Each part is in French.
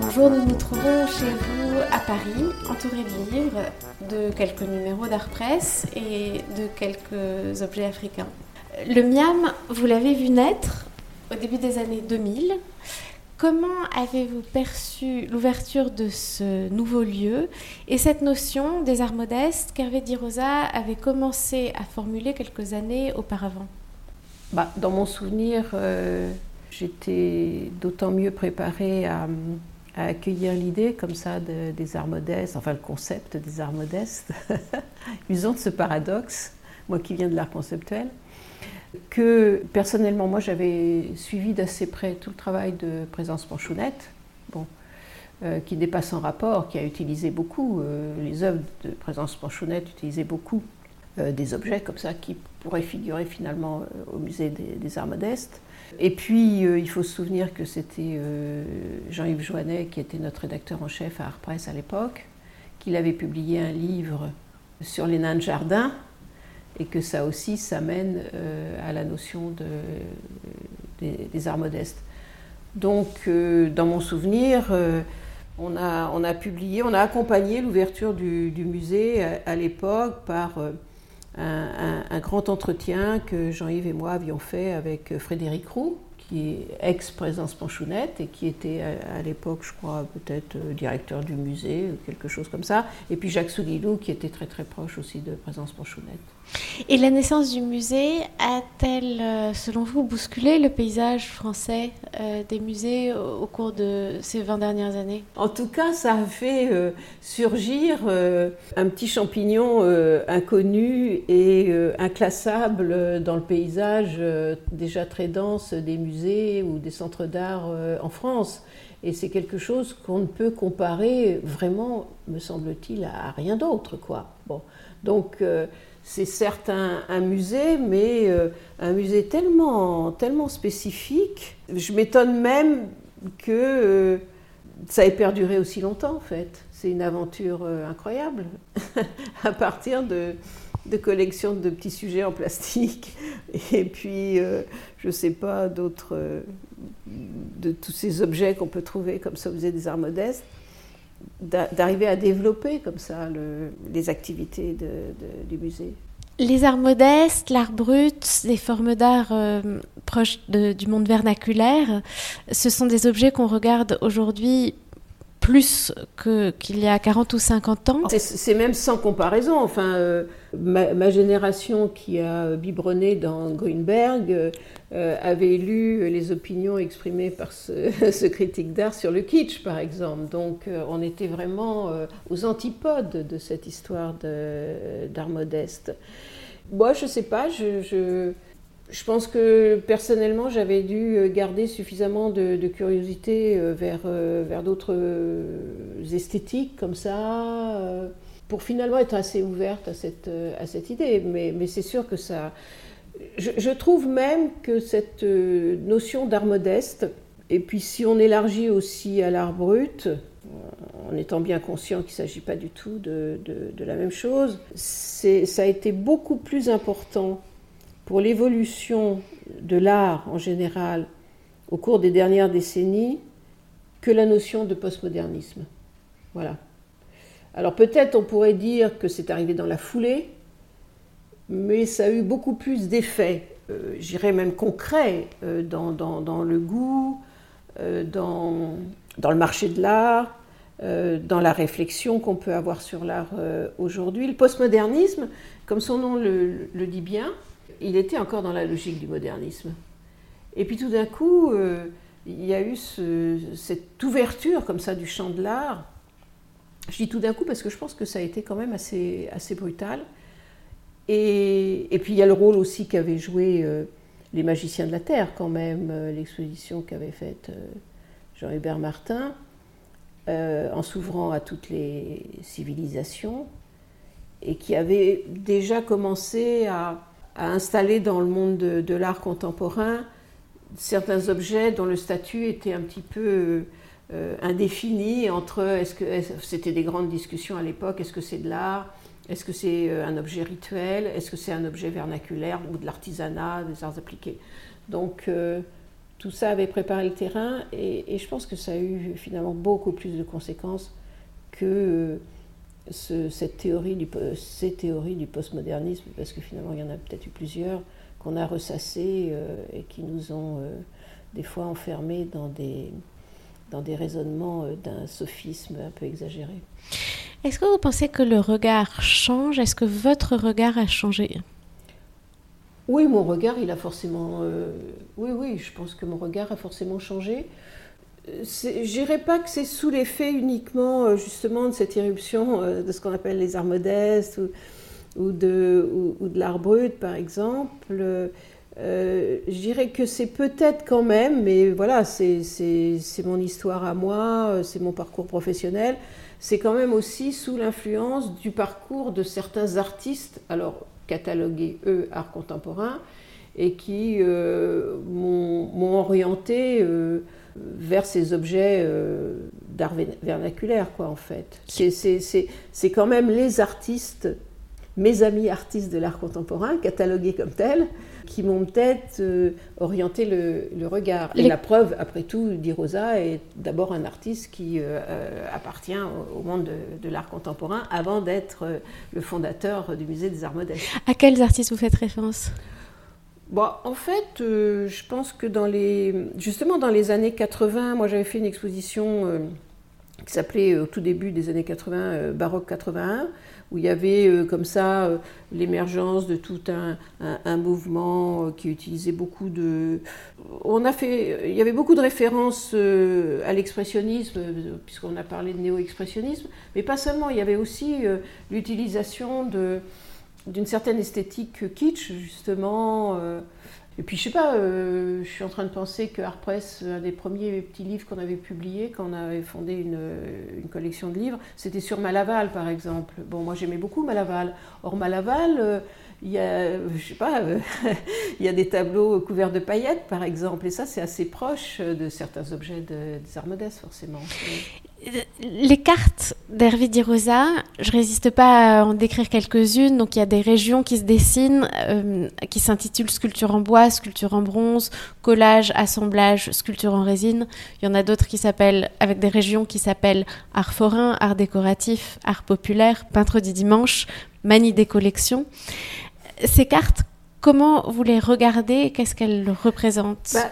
Bonjour, nous nous trouvons chez vous à Paris, entourés de livres, de quelques numéros d'art presse et de quelques objets africains. Le Miam, vous l'avez vu naître au début des années 2000. Comment avez-vous perçu l'ouverture de ce nouveau lieu et cette notion des arts modestes qu'Hervé Di Rosa avait commencé à formuler quelques années auparavant? Bah, Dans mon souvenir, euh, j'étais d'autant mieux préparée à, accueillir l'idée comme ça des arts modestes, enfin le concept des arts modestes, usant de ce paradoxe, moi qui viens de l'art conceptuel que personnellement, moi j'avais suivi d'assez près tout le travail de Présence Panchounette, bon, euh, qui pas sans rapport, qui a utilisé beaucoup, euh, les œuvres de Présence Panchounette utilisaient beaucoup des objets comme ça qui pourraient figurer finalement au musée des, Arts Modestes. Et puis il faut se souvenir que c'était Jean-Yves Joannet qui était notre rédacteur en chef à Art Press à l'époque, qu'il avait publié un livre sur les nains de jardin, et que ça aussi, ça mène euh, à la notion de, des, arts modestes. Donc, euh, dans mon souvenir, euh, on, a, on a publié, on a accompagné l'ouverture du, du, musée à, l'époque par un, grand entretien que Jean-Yves et moi avions fait avec Frédéric Roux, qui est ex-présence Panchounette et qui était à, l'époque, je crois, peut-être directeur du musée ou quelque chose comme ça. Et puis Jacques Souguilou, qui était très très proche aussi de présence Panchounette. Et la naissance du musée a-t-elle, euh, selon vous, bousculé le paysage français euh, des musées au, cours de ces 20 dernières années? En tout cas, ça a fait euh, surgir un petit champignon inconnu et inclassable dans le paysage déjà très dense des musées ou des centres d'art en France. Et c'est quelque chose qu'on ne peut comparer vraiment, me semble-t-il, à rien d'autre. Quoi. Bon. Donc, c'est certes un, musée, mais euh, un musée tellement, tellement spécifique. Je m'étonne même que euh, ça ait perduré aussi longtemps, en fait. C'est une aventure euh, incroyable, à partir de, de collections de petits sujets en plastique, et puis, je ne sais pas, d'autres, de tous ces objets qu'on peut trouver comme ça au musée des arts modestes d'arriver à développer comme ça les activités du musée. Les arts modestes, l'art brut, des formes d'art euh, proches du monde vernaculaire, ce sont des objets qu'on regarde aujourd'hui plus qu'il y a 40 ou 50 ans. C'est même sans comparaison. Enfin, euh, ma, génération qui a biberonné dans Grünberg euh, avait lu les opinions exprimées par ce, critique d'art sur le kitsch, par exemple. Donc, euh, on était vraiment aux antipodes de cette histoire d'art modeste. Moi, je ne sais pas, je pense que personnellement, j'avais dû euh, garder suffisamment de, curiosité euh, vers, euh, vers d'autres esthétiques comme ça, pour finalement être assez ouverte à cette, cette idée. Mais, c'est sûr que ça... Je, trouve même que cette notion d'art modeste, et puis si on élargit aussi à l'art brut, en étant bien conscient qu'il ne s'agit pas du tout de la même chose, ça a été beaucoup plus important pour l'évolution de l'art en général au cours des dernières décennies que la notion de postmodernisme. Voilà. Alors peut-être on pourrait dire que c'est arrivé dans la foulée, mais ça a eu beaucoup plus d'effets, euh, j'irais même concrets, euh, dans, le goût, euh, dans, le marché de l'art, dans la réflexion qu'on peut avoir sur l'art aujourd'hui. Le postmodernisme, comme son nom le dit bien, il était encore dans la logique du modernisme. Et puis tout d'un coup, il y a eu cette ouverture comme ça du champ de l'art. Je dis tout d'un coup parce que je pense que ça a été quand même assez, assez brutal. Et, puis il y a le rôle aussi qu'avaient joué euh, les magiciens de la Terre quand même, euh, l'exposition qu'avait faite Jean-Hubert Martin, en s'ouvrant à toutes les civilisations, et qui avait déjà commencé à, à installer dans le monde de, l'art contemporain certains objets dont le statut était un petit peu euh, indéfini entre est-ce que c'était des grandes discussions à l'époque est-ce que c'est de l'art est-ce que c'est euh, un objet rituel est-ce que c'est un objet vernaculaire ou de l'artisanat des arts appliqués. Donc euh, tout ça avait préparé le terrain et, je pense que ça a eu finalement beaucoup plus de conséquences que cette théorie ces théories du postmodernisme, parce que finalement il y en a peut-être eu plusieurs qu'on a ressassées et qui nous ont des fois enfermés dans des, dans des raisonnements d'un sophisme un peu exagéré. Est-ce que vous pensez que le regard change? Est-ce que votre regard a changé? Oui, mon regard, il a forcément. Euh, oui, oui, je pense que mon regard a forcément changé. Je dirais pas que c'est sous l'effet uniquement euh, justement de cette irruption euh, de ce qu'on appelle les arts modestes ou, de, ou, de l'art brut, par exemple. Je dirais que c'est peut-être quand même, mais voilà, c'est mon histoire à moi, c'est mon parcours professionnel c'est quand même aussi sous l'influence du parcours de certains artistes, alors catalogués eux art contemporain, et qui euh, m'ont orienté euh, vers ces objets euh, d'art vernaculaire, quoi, en fait. C'est quand même les artistes, mes amis artistes de l'art contemporain, catalogués comme tels, qui m'ont peut-être euh, orienté le, regard. Et la preuve, après tout, Di Rosa est d'abord un artiste qui euh, euh, appartient au, monde de, l'art contemporain avant d'être le fondateur du musée des arts modestes. À quels artistes vous faites référence? Bon, en fait, je pense que dans les, justement dans les années 80, moi j'avais fait une exposition qui s'appelait au tout début des années 80 Baroque 81 où il y avait euh, comme ça euh, l'émergence de tout un, mouvement euh, qui utilisait beaucoup de... On a fait, il y avait beaucoup de références à l'expressionnisme, puisqu'on a parlé de néo-expressionnisme, mais pas seulement, il y avait aussi l'utilisation d'une certaine esthétique kitsch, justement. Et puis je sais pas, euh, je suis en train de penser que Art Press, un des premiers petits livres qu'on avait publiés quand on avait fondé une, une collection de livres, c'était sur Malaval par exemple. Bon, moi j'aimais beaucoup Malaval. Or Malaval, euh, il y a, je sais pas, euh, il y a des tableaux couverts de paillettes, par exemple, et ça, c'est assez proche de certains objets de, des arts modestes, forcément. Les cartes d'Hervé Di Rosa, je résiste pas à en décrire quelques-unes. Donc, il y a des régions qui se dessinent, euh, qui s'intitulent sculpture en bois, sculpture en bronze, collage, assemblage, sculpture en résine. Il y en a d'autres qui s'appellent, avec des régions qui s'appellent art forain, art décoratif, art populaire, peintre du dimanche, manie des collections. Ces cartes, comment vous les regardez? Qu'est-ce qu'elles représentent? Bah,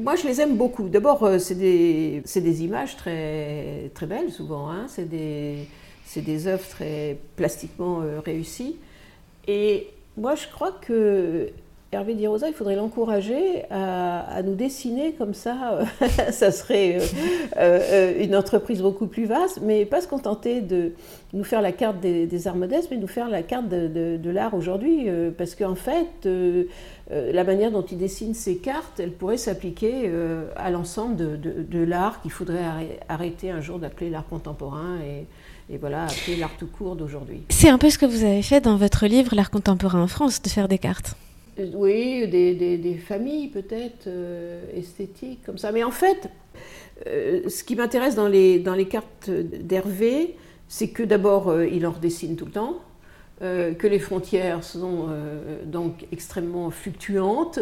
Moi, je les aime beaucoup. D'abord, euh, c'est des, des, images très, très belles, souvent. Hein. C'est des, des œuvres très plastiquement euh, réussies. Et moi, je crois que Hervé Di Rosa, il faudrait l'encourager à, nous dessiner comme ça. ça serait euh, euh, une entreprise beaucoup plus vaste, mais pas se contenter de nous faire la carte des, arts modestes, mais nous faire la carte de, l'art aujourd'hui. Euh, parce qu'en fait, la manière dont il dessine ces cartes, elle pourrait s'appliquer à l'ensemble de, l'art qu'il faudrait arrêter un jour d'appeler l'art contemporain et, et voilà, appeler l'art tout court d'aujourd'hui. C'est un peu ce que vous avez fait dans votre livre L'art contemporain en France, de faire des cartes. Oui, des, familles peut-être euh, esthétiques comme ça. Mais en fait, euh, ce qui m'intéresse dans les, cartes d'Hervé, c'est que d'abord, euh, il en redessine tout le temps, que les frontières sont donc extrêmement fluctuantes,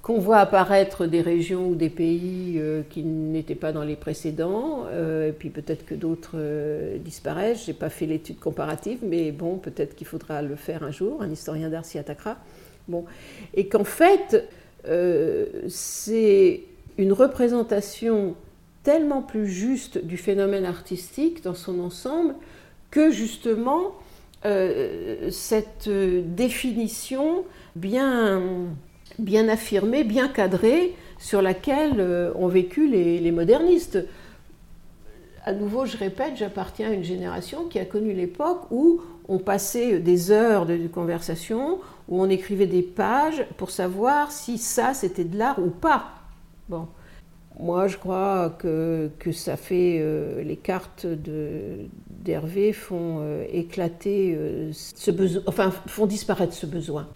qu'on voit apparaître des régions ou des pays qui n'étaient pas dans les précédents, et puis peut-être que d'autres disparaissent. Je n'ai pas fait l'étude comparative, mais bon, peut-être qu'il faudra le faire un jour, un historien d'art s'y attaquera. Et qu'en fait, euh, c'est une représentation tellement plus juste du phénomène artistique dans son ensemble que justement euh, cette définition bien, bien affirmée, bien cadrée, sur laquelle euh, ont vécu les modernistes. À nouveau, je répète, j'appartiens à une génération qui a connu l'époque où on passait des heures de conversation, où on écrivait des pages pour savoir si ça c'était de l'art ou pas. Bon. Moi, je crois que, que ça fait. Euh, les cartes d'Hervé font euh, éclater euh, ce besoin, enfin, font disparaître ce besoin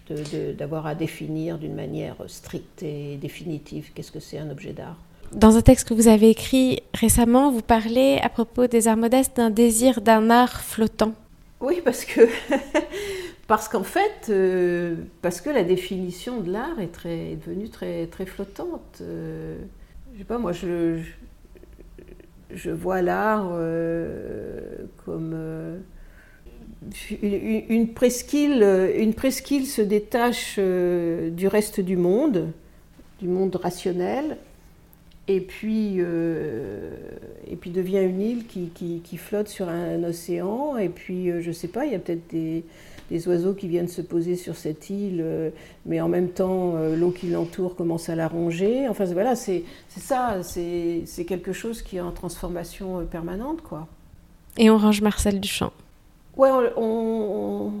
d'avoir à définir d'une manière stricte et définitive qu'est-ce que c'est un objet d'art. Dans un texte que vous avez écrit récemment, vous parlez à propos des arts modestes d'un désir d'un art flottant. Oui, parce que Parce qu'en fait, euh, parce que la définition de l'art est, devenue très, très flottante. Euh, je sais pas, moi, je, je, vois l'art euh, comme une, une, presqu'île. Une presqu'île se détache du reste du monde, du monde rationnel, et puis, et puis devient une île qui, qui, qui, flotte sur un océan. Et puis, je sais pas, il y a peut-être des des oiseaux qui viennent se poser sur cette île, euh, mais en même temps, euh, l'eau qui l'entoure commence à la ronger. Enfin, voilà, c'est ça, c'est quelque chose qui est en transformation euh, permanente, quoi. Et on range Marcel Duchamp. Ouais, on,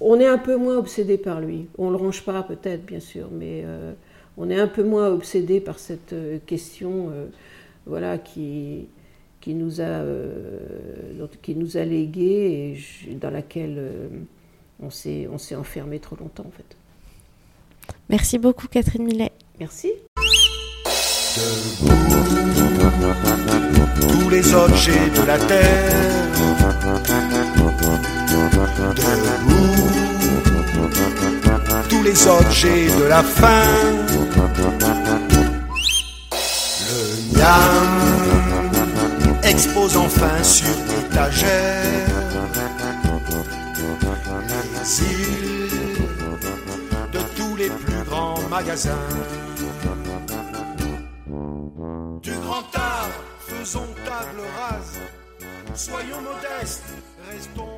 on, est un peu moins obsédé par lui. On le range pas, peut-être, bien sûr, mais on est un peu moins obsédé par cette question, voilà, qui qui nous a, euh, qui nous a légué et dans laquelle euh, on s'est, on s'est enfermé trop longtemps en fait. Merci beaucoup Catherine Millet. Merci. tous les objets de la terre. Debout, les objets de la fin. Le miam expose enfin sur étagère les de tous les plus grands magasins. Du grand art, faisons table rase, soyons modestes, restons